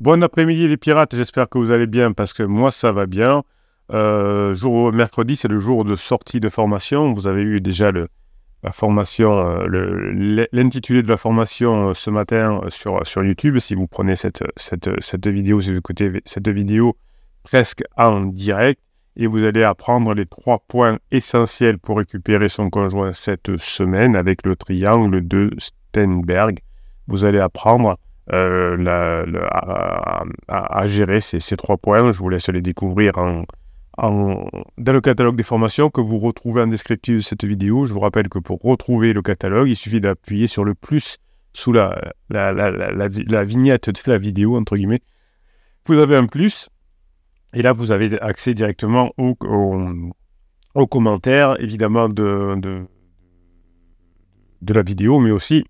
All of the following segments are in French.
Bon après-midi les pirates, j'espère que vous allez bien parce que moi ça va bien. Euh, jour mercredi, c'est le jour de sortie de formation. Vous avez eu déjà la formation, euh, l'intitulé de la formation euh, ce matin sur, sur YouTube. Si vous prenez cette, cette, cette vidéo, si vous écoutez cette vidéo presque en direct, et vous allez apprendre les trois points essentiels pour récupérer son conjoint cette semaine avec le triangle de Steinberg. Vous allez apprendre euh, à, gérer ces, trois points. Je vous laisse les découvrir dans le catalogue des formations que vous retrouvez en descriptif de cette vidéo. Je vous rappelle que pour retrouver le catalogue, il suffit d'appuyer sur le plus sous la, vignette de la vidéo, entre guillemets. Vous avez un plus. Et là, vous avez accès directement aux au, commentaires, évidemment, de, de, de la vidéo, mais aussi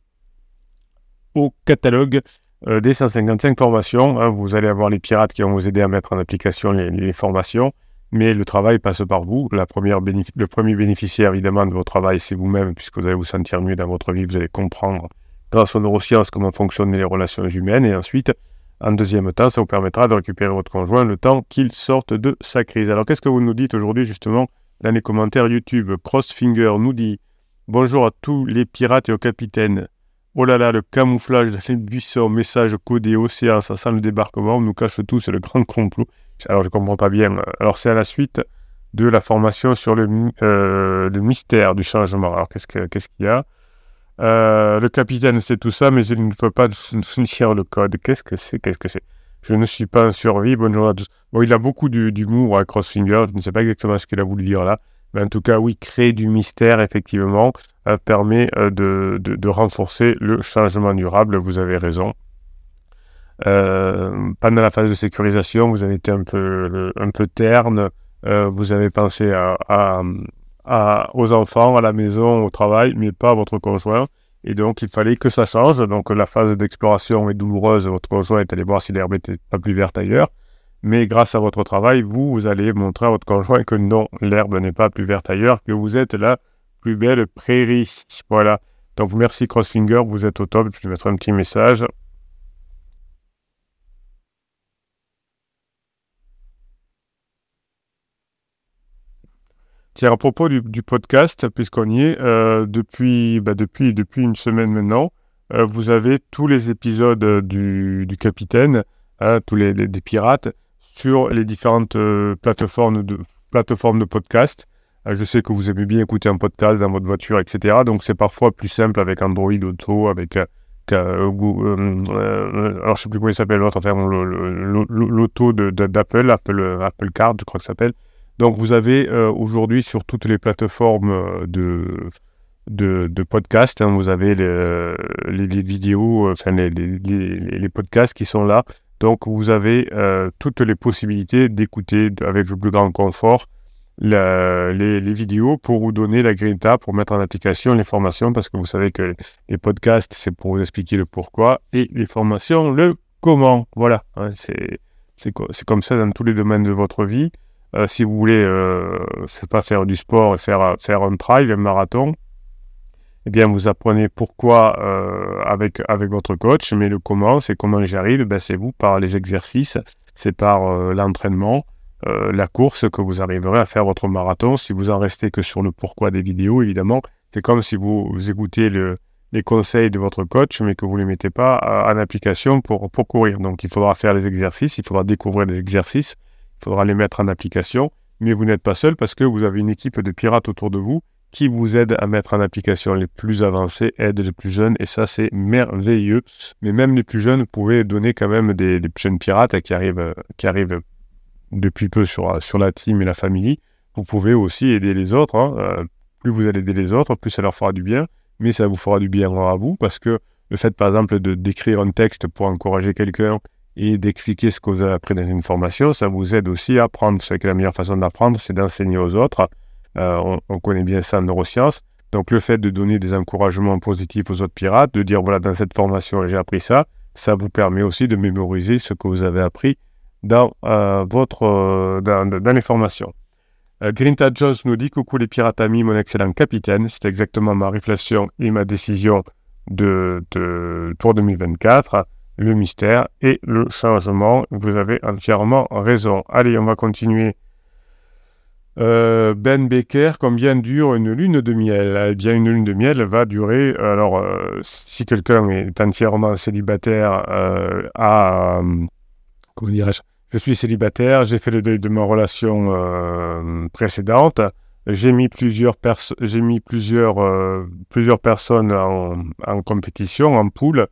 au catalogue euh, des 155 formations. Hein, vous allez avoir les pirates qui vont vous aider à mettre en application les, formations, mais le travail passe par vous. Le premier bénéficiaire, évidemment, de votre travail, c'est vous-même, puisque vous allez vous sentir mieux dans votre vie, vous allez comprendre, grâce aux neurosciences, comment fonctionnent les relations humaines, et ensuite, en deuxième temps, ça vous permettra de récupérer votre conjoint le temps qu'il sorte de sa crise. Alors, qu'est-ce que vous nous dites aujourd'hui, justement, dans les commentaires YouTube? Crossfinger nous dit Bonjour à tous les pirates et aux capitaines. Oh là là, le camouflage les buissons, message codé, océan, ça sent le débarquement, on nous cache tout, c'est le grand complot. Alors je comprends pas bien. Alors c'est à la suite de la formation sur le, euh, mystère du changement. Alors qu'est-ce qu'il y a? Euh, Le capitaine sait tout ça, mais il ne peut pas lire le code. Qu'est-ce que c'est? Qu'est-ce que c'est? Je ne suis pas en survie. Bonjour à tous. Bon, il a beaucoup d'humour à Crossfinger. Je ne sais pas exactement ce qu'il a voulu dire là. En tout cas, oui, créer du mystère, effectivement. Euh, permet euh, de, renforcer le changement durable. Vous avez raison. Euh, pendant la phase de sécurisation, vous avez été un peu, un peu terne. vous avez pensé aux enfants, à la maison, au travail, mais pas à votre conjoint. Et donc, il fallait que ça change. Donc, la phase d'exploration est douloureuse. Votre conjoint est allé voir si l'herbe n'était pas plus verte ailleurs. Mais grâce à votre travail, vous, vous allez montrer à votre conjoint que non, l'herbe n'est pas plus verte ailleurs, que vous êtes là plus belle prairie. Voilà. Donc merci Crossfinger, vous êtes au top. Je vais mettre un petit message. Tiens, à propos du, podcast, puisqu'on y est, euh, depuis, bah, depuis, depuis une semaine maintenant, euh, vous avez tous les épisodes du, capitaine, hein, tous les, des pirates, sur les différentes euh, plateformes, de, plateformes de podcast. Euh, je sais que vous aimez bien écouter un podcast dans votre voiture, etc. Donc c'est parfois plus simple avec Android Auto, avec euh, alors je sais plus comment il s'appelle l'autre, enfin l'auto d'Apple, Apple, Apple Card, je crois que ça s'appelle. Donc vous avez aujourd'hui sur toutes les plateformes de, de, podcast, hein, vous avez les, vidéos, enfin les, les, podcasts qui sont là. Donc vous avez toutes les possibilités d'écouter avec le plus grand confort les, vidéos pour vous donner la grinta, pour mettre en application les formations, parce que vous savez que les podcasts, c'est pour vous expliquer le pourquoi, et les formations, le comment. Voilà, hein, c'est comme ça dans tous les domaines de votre vie. Euh, si vous voulez, euh, pas faire du sport et faire, faire un trail, un marathon, eh bien, vous apprenez pourquoi euh, avec, avec votre coach, mais le comment, c'est comment j'y arrive, ben, c'est vous par les exercices, c'est par euh, l'entraînement, euh, la course que vous arriverez à faire votre marathon. Si vous en restez que sur le pourquoi des vidéos, évidemment, c'est comme si vous, écoutez les conseils de votre coach, mais que vous ne les mettez pas en application pour, pour courir. Donc, il faudra faire les exercices, il faudra découvrir les exercices, il faudra les mettre en application, mais vous n'êtes pas seul parce que vous avez une équipe de pirates autour de vous qui vous aide à mettre en application les plus avancés, aide les plus jeunes, et ça c'est merveilleux. Mais même les plus jeunes, vous pouvez donner quand même des, des jeunes pirates qui arrivent, qui arrivent depuis peu sur, sur la team et la famille, vous pouvez aussi aider les autres. Hein. Euh, plus vous allez aider les autres, plus ça leur fera du bien, mais ça vous fera du bien à vous, parce que le fait, par exemple, de d'écrire un texte pour encourager quelqu'un et d'expliquer ce que vous avez appris dans une formation, ça vous aide aussi à apprendre. C'est que la meilleure façon d'apprendre, c'est d'enseigner aux autres. Euh, on, connaît bien ça en neurosciences. Donc le fait de donner des encouragements positifs aux autres pirates, de dire voilà, dans cette formation, j'ai appris ça, ça vous permet aussi de mémoriser ce que vous avez appris dans, euh, votre, euh, dans, les formations. Euh, Grinta Jones nous dit Coucou les pirates amis, mon excellent capitaine. C'est exactement ma réflexion et ma décision de, pour 2024. le mystère et le changement. Vous avez entièrement raison. Allez, on va continuer. Euh, ben Becker, combien dure une lune de miel? Eh bien, une lune de miel va durer. Alors, euh, si quelqu'un est entièrement célibataire, euh, à. comment dirais-je? Je suis célibataire, j'ai fait le deuil de ma relation précédente. J'ai mis plusieurs, j'ai mis plusieurs, plusieurs personnes en, en, compétition, en poule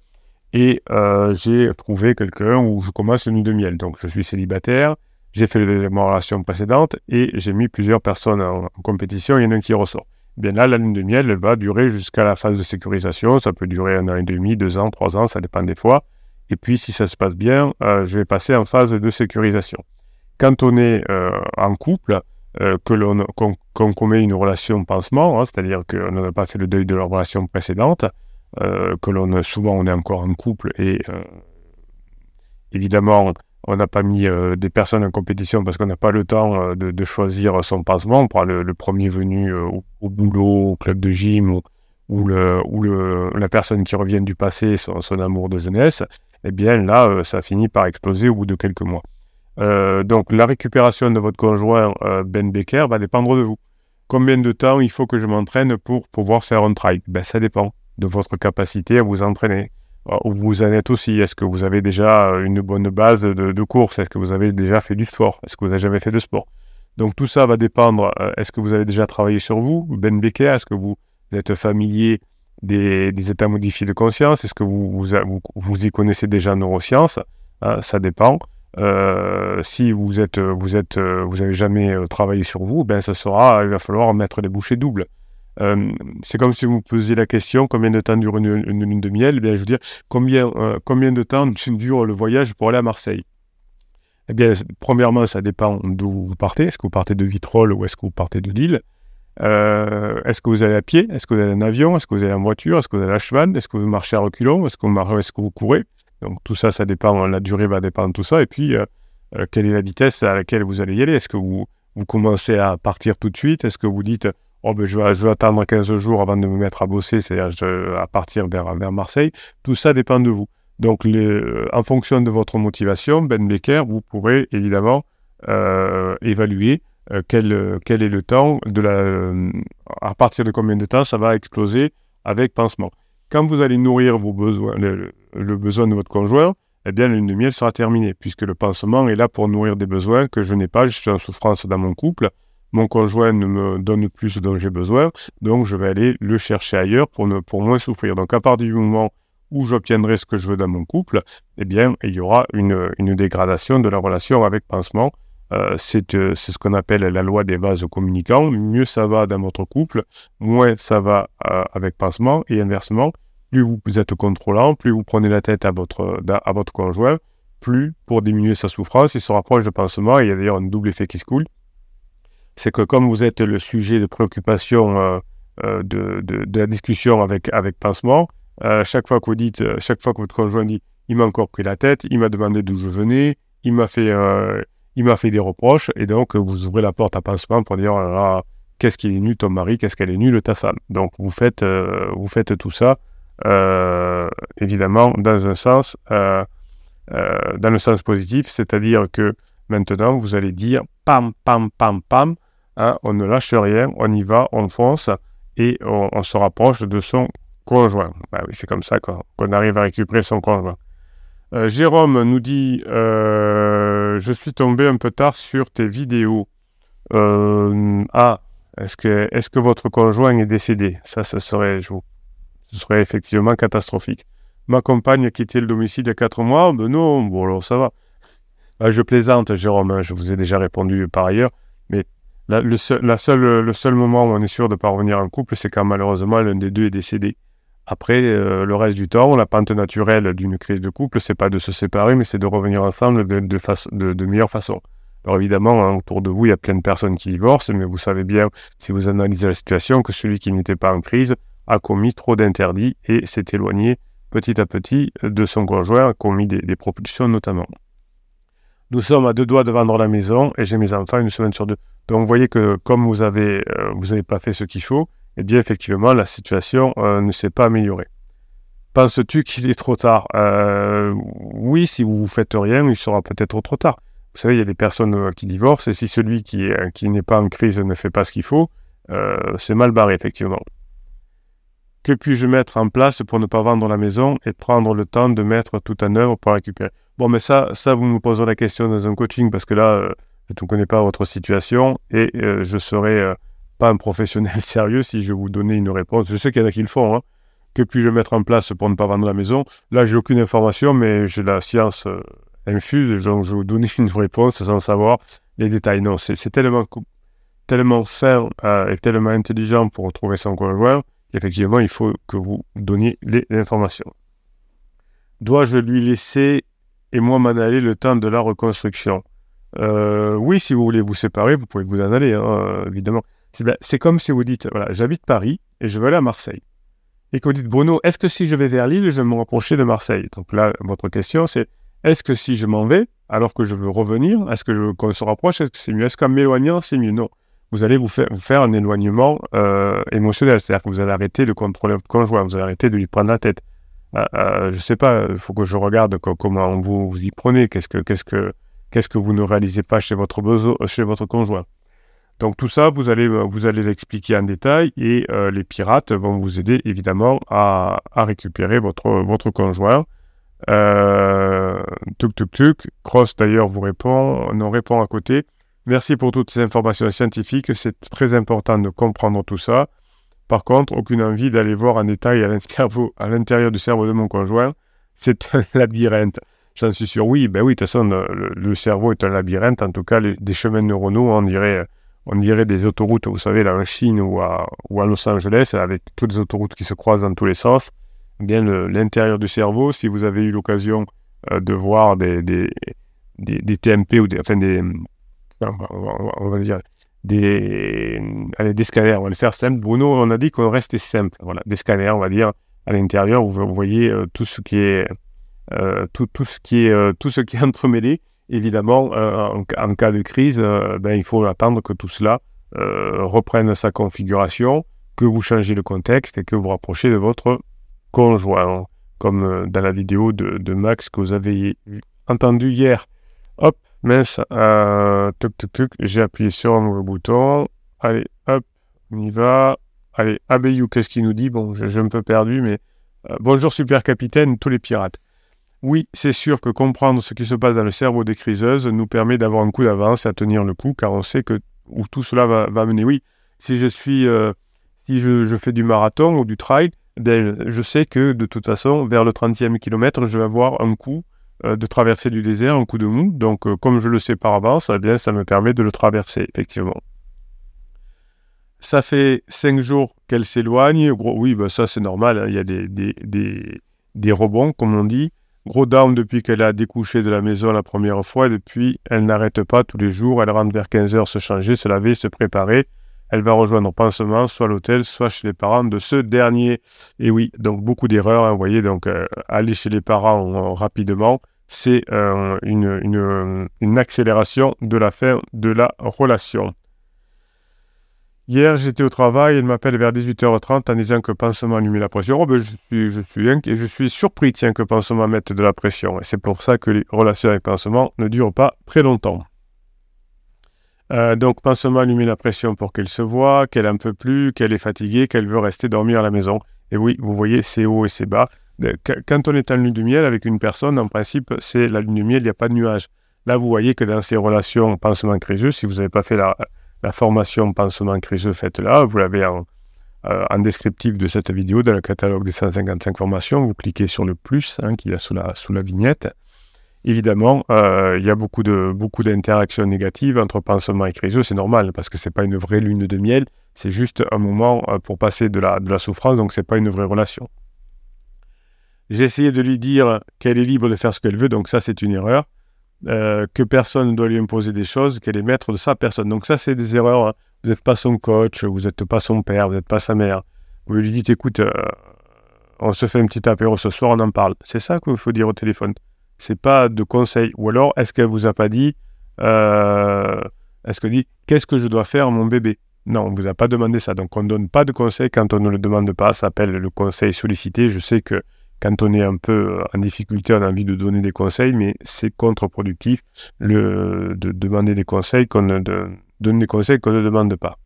et euh, j'ai trouvé quelqu'un où je commence une lune de miel. Donc je suis célibataire, j'ai fait ma relation précédente et j'ai mis plusieurs personnes en, compétition, il y en a un qui ressort. Bien là, la lune de miel, va durer jusqu'à la phase de sécurisation, ça peut durer un an et demi, deux ans, trois ans, ça dépend des fois. Et puis si ça se passe bien, euh, je vais passer en phase de sécurisation. Quand on est euh, en couple, que l'on qu'on commet une relation pansement, hein, c'est-à-dire qu'on n'a pas fait le deuil de la relation précédente, euh, que l'on souvent on est encore en couple et euh, évidemment on n'a pas mis euh, des personnes en compétition parce qu'on n'a pas le temps de, choisir son passement. Le, premier venu au, boulot, au club de gym ou, la personne qui revient du passé, son, son amour de jeunesse. Eh bien là, ça finit par exploser au bout de quelques mois. donc la récupération de votre conjoint Ben Becker va dépendre de vous. Combien de temps il faut que je m'entraîne pour pouvoir faire un trail Ben ça dépend de votre capacité à vous entraîner. Euh, où vous en êtes aussi Est-ce que vous avez déjà euh, une bonne base de, course? Est-ce que vous avez déjà fait du sport? Est-ce que vous n'avez jamais fait de sport? Donc tout ça va dépendre. Euh, est-ce que vous avez déjà travaillé sur vous? Ben Becker, est-ce que vous êtes familier des, états modifiés de conscience? Est-ce que vous, vous, y connaissez déjà en neurosciences? Hein, Ça dépend. si vous êtes, vous êtes, vous jamais travaillé sur vous, ben ça sera, il va falloir mettre des bouchées doubles. Euh, c'est comme si vous me posiez la question combien de temps dure une, lune de miel eh bien, Je veux dire, combien, euh, combien de temps dure le voyage pour aller à Marseille Eh bien, premièrement, ça dépend d'où vous partez. Est-ce que vous partez de Vitrolles ou est-ce que vous partez de Lille euh, Est-ce que vous allez à pied Est-ce que vous allez en avion Est-ce que vous allez en voiture Est-ce que vous allez à cheval Est-ce que vous marchez à reculons Est-ce que, vous, est que vous courez Donc tout ça, ça dépend, la durée va dépendre de tout ça. Et puis, quelle est la vitesse à laquelle vous allez y aller Est-ce que vous, vous commencez à partir tout de suite Est-ce que vous dites oh, ben, je, vais, attendre 15 jours avant de me mettre à bosser, c'est-à-dire à partir vers, vers Marseille. Tout ça dépend de vous. Donc, euh, en fonction de votre motivation, Ben Becker, vous pourrez évidemment euh, évaluer euh, quel, quel, est le temps, de la, à partir de combien de temps ça va exploser avec pansement. Quand vous allez nourrir vos besoins, le, besoin de votre conjoint, eh bien, lune de miel sera terminée, puisque le pansement est là pour nourrir des besoins que je n'ai pas, je suis en souffrance dans mon couple, mon conjoint ne me donne plus ce dont j'ai besoin, donc je vais aller le chercher ailleurs pour, ne, pour moins souffrir. Donc à partir du moment où j'obtiendrai ce que je veux dans mon couple, eh bien, il y aura une, dégradation de la relation avec pansement. Euh, euh, c'est ce qu'on appelle la loi des vases communicants. Mieux ça va dans votre couple, moins ça va euh, avec pansement. Et inversement, plus vous êtes contrôlant, plus vous prenez la tête à votre, à votre conjoint, plus pour diminuer sa souffrance, il se rapproche de pansement. il y a d'ailleurs un double effet qui se coule c'est que comme vous êtes le sujet de préoccupation euh, euh, de, la discussion avec, avec Pansement, euh, chaque fois que vous dites, chaque fois que votre conjoint dit, il m'a encore pris la tête, il m'a demandé d'où je venais, il m'a fait, il m'a fait des reproches, et donc vous ouvrez la porte à Pansement pour dire, oh qu'est-ce qu'il est nul ton mari, qu'est-ce qu'elle est nulle ta femme. Donc vous faites, vous faites tout ça, évidemment, dans un sens, dans le sens positif, c'est-à-dire que maintenant vous allez dire, pam, pam, pam, pam, Hein, on ne lâche rien, on y va, on fonce et on, se rapproche de son conjoint. Oui, c'est comme ça qu'on arrive à récupérer son conjoint. Euh, Jérôme nous dit euh, Je suis tombé un peu tard sur tes vidéos. Euh, ah, est-ce que, votre conjoint est décédé? Ça, ce serait, serait effectivement catastrophique. Ma compagne a quitté le domicile il y a 4 mois? Ben non, bon, ça va. Ah, je plaisante, Jérôme, hein, je vous ai déjà répondu par ailleurs. Mais le, seul, la seule, le seul moment où on est sûr de revenir en couple, c'est quand malheureusement l'un des deux est décédé. Après, euh, le reste du temps, la pente naturelle d'une crise de couple, c'est pas de se séparer, mais c'est de revenir ensemble de, de, meilleure façon. Alors évidemment, hein, autour de vous, il y a plein de personnes qui divorcent, mais vous savez bien, si vous analysez la situation, que celui qui n'était pas en crise a commis trop d'interdits et s'est éloigné petit à petit de son conjoint, a commis des propulsions notamment. Nous sommes à deux doigts de vendre la maison et j'ai mes enfants une semaine sur deux. Donc vous voyez que comme vous avez euh, vous n'avez pas fait ce qu'il faut, eh bien effectivement la situation euh, ne s'est pas améliorée. Penses-tu qu'il est trop tard? Euh, Oui, si vous ne faites rien, il sera peut-être trop tard. Vous savez, il y a des personnes qui divorcent, et si celui qui, qui n'est pas en crise ne fait pas ce qu'il faut, c'est mal barré, effectivement. Que puis-je mettre en place pour ne pas vendre la maison et prendre le temps de mettre tout en œuvre pour récupérer? Bon, mais ça, ça, vous me poserez la question dans un coaching parce que là, euh, je ne connais pas votre situation et euh, je ne serais euh, pas un professionnel sérieux si je vous donnais une réponse. Je sais qu'il y en a qui le font. Hein. Que puis-je mettre en place pour ne pas vendre la maison? Là, j'ai aucune information, mais j'ai la science infuse, donc je vais vous donner une réponse sans savoir les détails. Non, c'est tellement, tellement fin et tellement intelligent pour retrouver son conjoint effectivement, il faut que vous donniez les informations. Dois-je lui laisser et moi m'en aller le temps de la reconstruction euh, Oui, si vous voulez vous séparer, vous pouvez vous en aller, hein, évidemment. C'est comme si vous dites, voilà, j'habite Paris et je veux aller à Marseille. Et que vous dites, Bruno, est-ce que si je vais vers Lille, je vais me rapprocher de Marseille? Donc là, votre question, c'est, est-ce que si je m'en vais, alors que je veux revenir, est-ce que qu'on se rapproche, est-ce que c'est mieux? Est-ce qu'en m'éloignant, c'est mieux? Non vous allez vous faire, faire un éloignement euh, émotionnel. C'est-à-dire que vous allez arrêter de contrôler votre conjoint, vous allez arrêter de lui prendre la tête. Euh, euh, je sais pas, il faut que je regarde comment vous, vous y prenez, qu'est-ce que, que, qu'est-ce que vous ne réalisez pas chez votre, chez votre conjoint? Donc tout ça, vous allez, vous allez l'expliquer en détail et les pirates vont vous aider évidemment à, à récupérer votre, votre conjoint. Euh, tuk tuk tuk. Cross d'ailleurs vous répond, on répond à côté. Merci pour toutes ces informations scientifiques. C'est très important de comprendre tout ça. Par contre, aucune envie d'aller voir en détail à l'intérieur du cerveau de mon conjoint. C'est un labyrinthe. J'en suis sûr. Oui, ben oui, de toute façon, le, cerveau est un labyrinthe. En tout cas, des chemins neuronaux, on dirait, on dirait des autoroutes, vous savez, là en Chine ou à, Los Angeles, avec toutes les autoroutes qui se croisent dans tous les sens. Eh bien, l'intérieur du cerveau, si vous avez eu l'occasion euh, de voir des, TMP ou des, enfin des, on va, dire, des, scanners, on va le faire simple. Bruno, on a dit qu'on restait simple. Voilà, des scanners, on va dire, à l'intérieur, vous, voyez euh, tout ce qui est, euh, tout, ce qui est, euh, tout ce qui est entremêlé. Évidemment, en, en, cas de crise, ben, il faut attendre que tout cela reprenne sa configuration, que vous changez le contexte et que vous rapprochez de votre conjoint, comme dans la vidéo de, de Max que vous avez entendu hier. Hop, Mince, euh, tuc, tuc, tuc, j'ai appuyé sur un bouton. Allez, hop, on y va. Allez, Abayou, qu'est-ce qu'il nous dit? Bon, je, suis un peu perdu, mais euh, bonjour super capitaine, tous les pirates. Oui, c'est sûr que comprendre ce qui se passe dans le cerveau des criseuses nous permet d'avoir un coup d'avance et à tenir le coup, car on sait que où tout cela va, mener. Oui, si je suis, euh, si je, fais du marathon ou du trail, ben, je sais que de toute façon, vers le 30e kilomètre, je vais avoir un coup de traverser du désert, un coup de mou. Donc, euh, comme je le sais par avance, eh bien, ça me permet de le traverser, effectivement. Ça fait cinq jours qu'elle s'éloigne. Oui, ben ça c'est normal. Hein. Il y a des, des, des, rebonds, comme on dit. Gros down depuis qu'elle a découché de la maison la première fois. Depuis, elle n'arrête pas tous les jours. Elle rentre vers 15h se changer, se laver, se préparer. Elle va rejoindre pansement, soit l'hôtel, soit chez les parents de ce dernier. Et oui, donc beaucoup d'erreurs. Hein, vous voyez, donc euh, aller chez les parents euh, rapidement, c'est euh, une, accélération de la fin de la relation. Hier, j'étais au travail, elle m'appelle vers 18h30 en disant que pansement lui met la pression. Oh, ben, je, suis, je, suis, je suis surpris, tiens, que pansement mette de la pression. Et c'est pour ça que les relations avec pansement ne durent pas très longtemps. Euh, donc, pansement lui met la pression pour qu'elle se voit, qu'elle en peut plus, qu'elle est fatiguée, qu'elle veut rester dormir à la maison. Et oui, vous voyez, c'est haut et c'est bas. Quand on est en lune de miel avec une personne, en principe, c'est la lune de miel, il n'y a pas de nuage. Là, vous voyez que dans ces relations pansement criseux, si vous n'avez pas fait la, formation pansement criseux, faites-la. Vous l'avez en, euh, en, descriptif de cette vidéo, dans le catalogue des 155 formations. Vous cliquez sur le plus hein, qui est sous la, sous la vignette. Évidemment, euh, il y a beaucoup de beaucoup d'interactions négatives entre pansement et criseux, c'est normal parce que c'est pas une vraie lune de miel, c'est juste un moment euh, pour passer de la, de la souffrance, donc c'est pas une vraie relation. J'ai essayé de lui dire qu'elle est libre de faire ce qu'elle veut, donc ça c'est une erreur. Euh, que personne ne doit lui imposer des choses, qu'elle est maître de sa personne. Donc ça c'est des erreurs. Hein. Vous n'êtes pas son coach, vous n'êtes pas son père, vous n'êtes pas sa mère. Vous lui dites écoute, on se fait un petit apéro ce soir, on en parle. C'est ça qu'il faut dire au téléphone c'est pas de conseil. Ou alors, est-ce qu'elle vous a pas dit, euh, est-ce qu'elle dit, qu'est-ce que je dois faire mon bébé? Non, on vous a pas demandé ça. Donc, on ne donne pas de conseil quand on ne le demande pas. Ça s'appelle le conseil sollicité. Je sais que quand on est un peu en difficulté, on a envie de donner des conseils, mais c'est contre-productif de demander des conseils qu'on ne donne des conseils qu'on ne demande pas.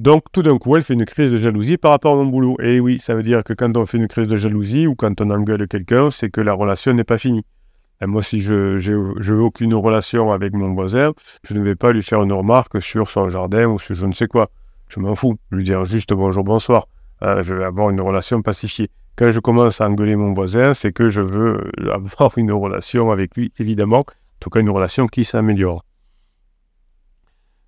Donc, tout d'un coup, elle fait une crise de jalousie par rapport à mon boulot. Et oui, ça veut dire que quand on fait une crise de jalousie ou quand on engueule quelqu'un, c'est que la relation n'est pas finie. Et moi, si je n'ai aucune relation avec mon voisin, je ne vais pas lui faire une remarque sur son jardin ou sur je ne sais quoi. Je m'en fous. Je lui dire juste bonjour, bonsoir. Euh, je vais avoir une relation pacifiée. Quand je commence à engueuler mon voisin, c'est que je veux avoir une relation avec lui, évidemment. En tout cas, une relation qui s'améliore.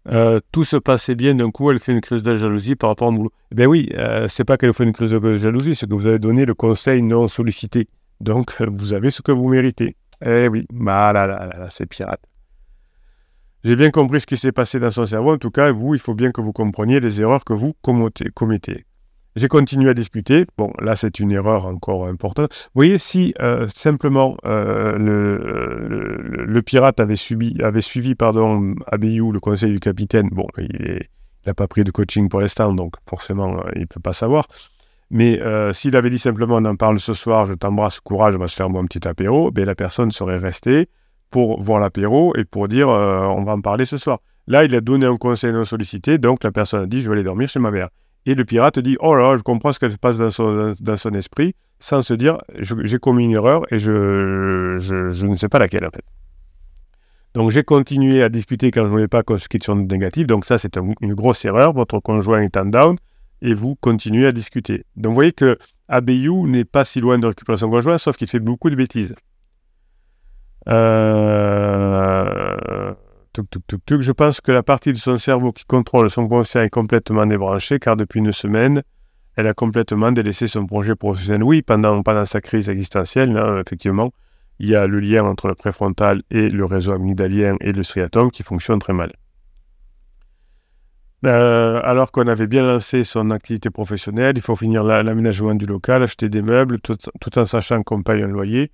Euh, tout se passait bien, d'un coup, elle fait une crise de jalousie par rapport au boulot. Eh bien oui, euh, c'est pas qu'elle fait une crise de jalousie, c'est que vous avez donné le conseil non sollicité. Donc, vous avez ce que vous méritez. Eh oui, bah là, là, là, c'est pirate. J'ai bien compris ce qui s'est passé dans son cerveau. En tout cas, vous, il faut bien que vous compreniez les erreurs que vous commettez. J'ai continué à discuter. Bon, là, c'est une erreur encore importante. Vous voyez, si euh, simplement euh, le, pirate avait, subi, avait suivi pardon, Abiyu, le conseil du capitaine, bon, il n'a pas pris de coaching pour l'instant, donc forcément, euh, il ne peut pas savoir. Mais s'il avait dit simplement, on en parle ce soir, je t'embrasse, courage, on va se faire un petit apéro, ben, la personne serait restée pour voir l'apéro et pour dire, on va en parler ce soir. Là, il a donné un conseil non sollicité, donc la personne a dit, je vais aller dormir chez ma mère. Et le pirate dit Oh là, je comprends ce qui se passe dans son, esprit, sans se dire J'ai commis une erreur et je, je, ne sais pas laquelle en fait. Donc j'ai continué à discuter quand je ne voulais pas qu'on se quitte sur une négative. Donc ça, c'est une grosse erreur. Votre conjoint est en down et vous continuez à discuter. Donc vous voyez que Abeyu n'est pas si loin de récupérer son conjoint, sauf qu'il fait beaucoup de bêtises. Euh... Je pense que la partie de son cerveau qui contrôle son conscient est complètement débranchée car depuis une semaine, elle a complètement délaissé son projet professionnel. Oui, pendant, sa crise existentielle, hein, effectivement, il y a le lien entre le préfrontal et le réseau amygdalien et le striatum qui fonctionne très mal. Euh, alors qu'on avait bien lancé son activité professionnelle, il faut finir l'aménagement du local, acheter des meubles, tout en sachant qu'on paye un loyer.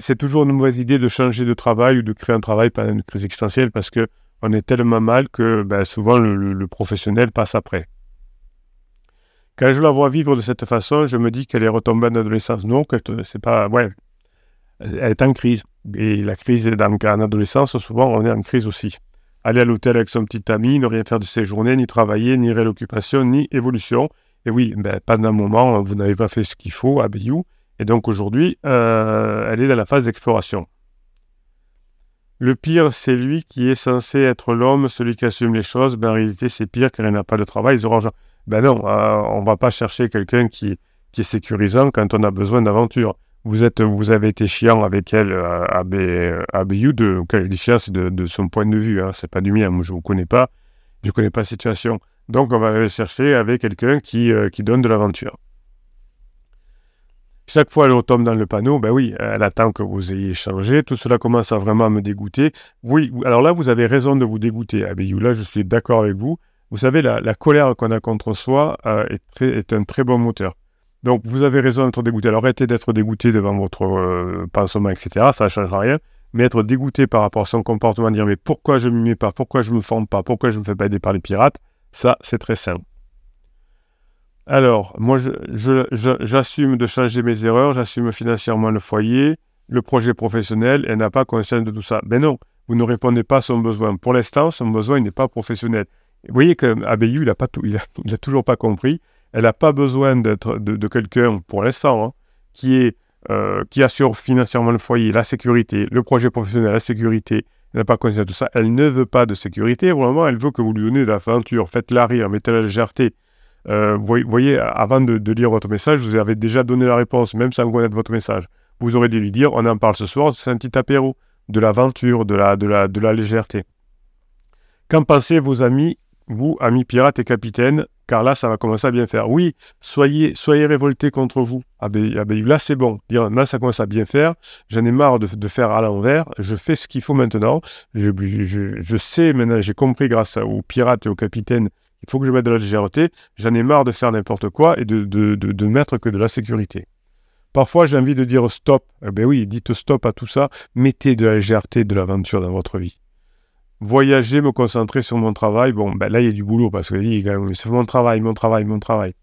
C'est toujours une mauvaise idée de changer de travail ou de créer un travail pendant une crise existentielle parce que on est tellement mal que ben, souvent le, professionnel passe après. Quand je la vois vivre de cette façon, je me dis qu'elle est retombée en adolescence. Non, c'est pas. Ouais, elle est en crise. Et la crise dans, en adolescence, souvent, on est en crise aussi. Aller à l'hôtel avec son petit ami, ne rien faire de ses journées, ni travailler, ni réoccupation, ni évolution. Et oui, ben, pendant un moment, vous n'avez pas fait ce qu'il faut à. Et donc aujourd'hui, euh, elle est dans la phase d'exploration. Le pire, c'est lui qui est censé être l'homme, celui qui assume les choses. Ben, en réalité, c'est pire car elle n'a pas de travail. Ben non, euh, on ne va pas chercher quelqu'un qui, qui, est sécurisant quand on a besoin d'aventure. Vous, êtes, vous avez été chiant avec elle euh, à, à quand je dis chiant, c'est de, son point de vue, hein, c'est pas du mien, moi je ne vous connais pas, je ne connais pas la situation. Donc on va aller chercher avec quelqu'un qui, qui donne de l'aventure. Chaque fois elle tombe dans le panneau, ben oui, elle attend que vous ayez changé. Tout cela commence à vraiment me dégoûter. Oui, alors là, vous avez raison de vous dégoûter, Abeyou. Là, je suis d'accord avec vous. Vous savez, la, colère qu'on a contre soi euh, est, un très bon moteur. Donc, vous avez raison d'être dégoûté. Alors, arrêtez d'être dégoûté devant votre euh, pansement, etc. Ça ne changera rien. Mais être dégoûté par rapport à son comportement, dire mais pourquoi je ne m'y mets pas, pourquoi je ne me forme pas, pourquoi je ne me fais pas aider par les pirates, ça, c'est très simple. Alors, moi, j'assume de changer mes erreurs, j'assume financièrement le foyer, le projet professionnel, elle n'a pas conscience de tout ça. Ben non, vous ne répondez pas à son besoin. Pour l'instant, son besoin n'est pas professionnel. Vous voyez qu'Abeyu, il n'a il a, toujours pas compris. Elle n'a pas besoin d'être de, quelqu'un, pour l'instant, hein, euh, qui assure financièrement le foyer, la sécurité, le projet professionnel, la sécurité. Elle n'a pas conscience de tout ça. Elle ne veut pas de sécurité. Vraiment, elle veut que vous lui donnez de l'aventure. Faites-la rire, mettez la légèreté. Euh, vous voyez, avant de, lire votre message, vous avais déjà donné la réponse, même sans connaître votre message. Vous aurez dû lui dire, on en parle ce soir, c'est un petit apéro, de l'aventure, de la, de, la, de légèreté. Qu'en pensez vos amis, vous, amis pirates et capitaines, car là, ça va commencer à bien faire. Oui, soyez, soyez révoltés contre vous. Ah ben, ah ben là, c'est bon. Là, ça commence à bien faire. J'en ai marre de, faire à l'envers. Je fais ce qu'il faut maintenant. Je, je sais maintenant, j'ai compris grâce aux pirates et aux capitaines il faut que je mette de la légèreté. J'en ai marre de faire n'importe quoi et de, de, mettre que de la sécurité. Parfois, j'ai envie de dire stop. Eh ben oui, dites stop à tout ça. Mettez de la légèreté, de l'aventure dans votre vie. Voyager, me concentrer sur mon travail. Bon, ben là, il y a du boulot parce que c'est mon travail, mon travail, mon travail.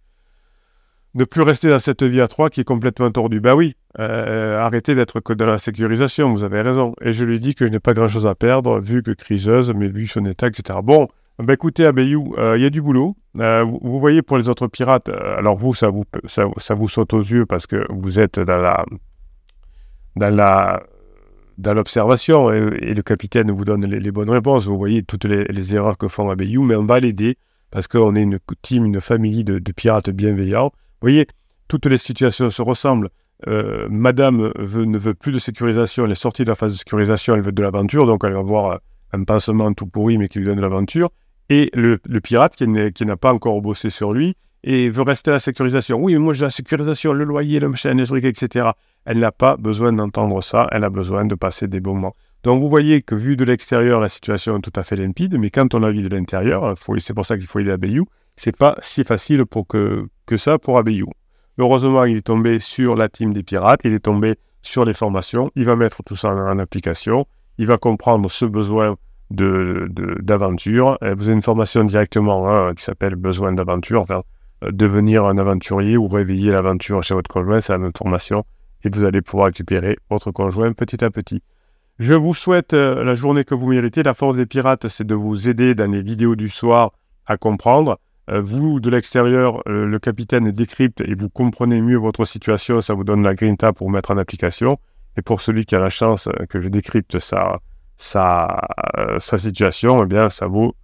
ne plus rester dans cette vie à trois qui est complètement tordue. Ben oui, euh, arrêtez d'être que dans la sécurisation, vous avez raison. Et je lui dis que je n'ai pas grand-chose à perdre, vu que criseuse, mais vu son état, etc. Bon, ben écoutez, Abayou, euh, il y a du boulot. Euh, vous, voyez, pour les autres pirates, alors vous ça, vous, ça, vous saute aux yeux parce que vous êtes dans la... Dans la dans l'observation et, le capitaine vous donne les, bonnes réponses. Vous voyez toutes les, erreurs que font Abayou, mais on va l'aider parce qu'on est une team, une famille de pirates bienveillants vous voyez, toutes les situations se ressemblent. Euh, madame ne veut plus de sécurisation, elle est sortie de la phase de sécurisation, elle veut de l'aventure, donc elle va avoir un pansement tout pourri mais qui lui donne de l'aventure. Et le, pirate qui, n'a pas encore bossé sur lui et veut rester à la sécurisation. Oui, mais moi j'ai la sécurisation, le loyer, le machin, les trucs, etc. Elle n'a pas besoin d'entendre ça, elle a besoin de passer des bons moments. Donc vous voyez que vu de l'extérieur, la situation est tout à fait limpide, mais quand on la vit de l'intérieur, c'est pour ça qu'il faut aider à Bayou, c'est pas si facile pour que, ça pour Abayou. Heureusement, il est tombé sur la team des pirates, il est tombé sur les formations, il va mettre tout ça en, application, il va comprendre ce besoin d'aventure. De, vous avez une formation directement hein, qui s'appelle Besoin d'aventure, enfin, euh, devenir un aventurier ou réveiller l'aventure chez votre conjoint, c'est la même formation, et vous allez pouvoir récupérer votre conjoint petit à petit. Je vous souhaite euh, la journée que vous méritez. La force des pirates, c'est de vous aider dans les vidéos du soir à comprendre. Euh, vous, de l'extérieur, euh, le capitaine décrypte et vous comprenez mieux votre situation, ça vous donne la grinta pour mettre en application. Et pour celui qui a la chance euh, que je décrypte sa, sa, sa situation, eh bien, ça vaut,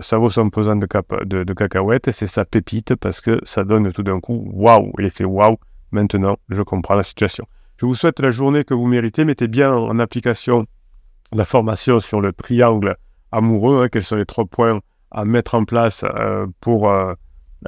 ça vaut son pesant de, cacahuètes et c'est sa pépite parce que ça donne tout d'un coup waouh, l'effet waouh. Maintenant, je comprends la situation. Je vous souhaite la journée que vous méritez. Mettez bien en application la formation sur le triangle amoureux, hein, quels sont les trois points à mettre en place euh, pour, euh,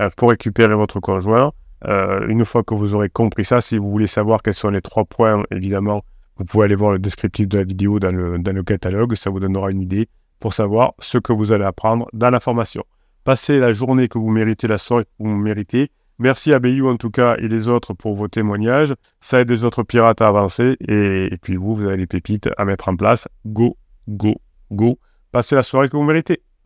euh, pour récupérer votre conjoint. Une fois que vous aurez compris ça, si vous voulez savoir quels sont les trois points, évidemment, vous pouvez aller voir le descriptif de la vidéo dans le, catalogue. Ça vous donnera une idée pour savoir ce que vous allez apprendre dans la formation. Passez la journée que vous méritez, la soirée que vous méritez. Merci à Bayou en tout cas et les autres pour vos témoignages. Ça aide les autres pirates à avancer. Et, puis vous, vous avez les pépites à mettre en place. Go, go, go. Passez la soirée que vous méritez.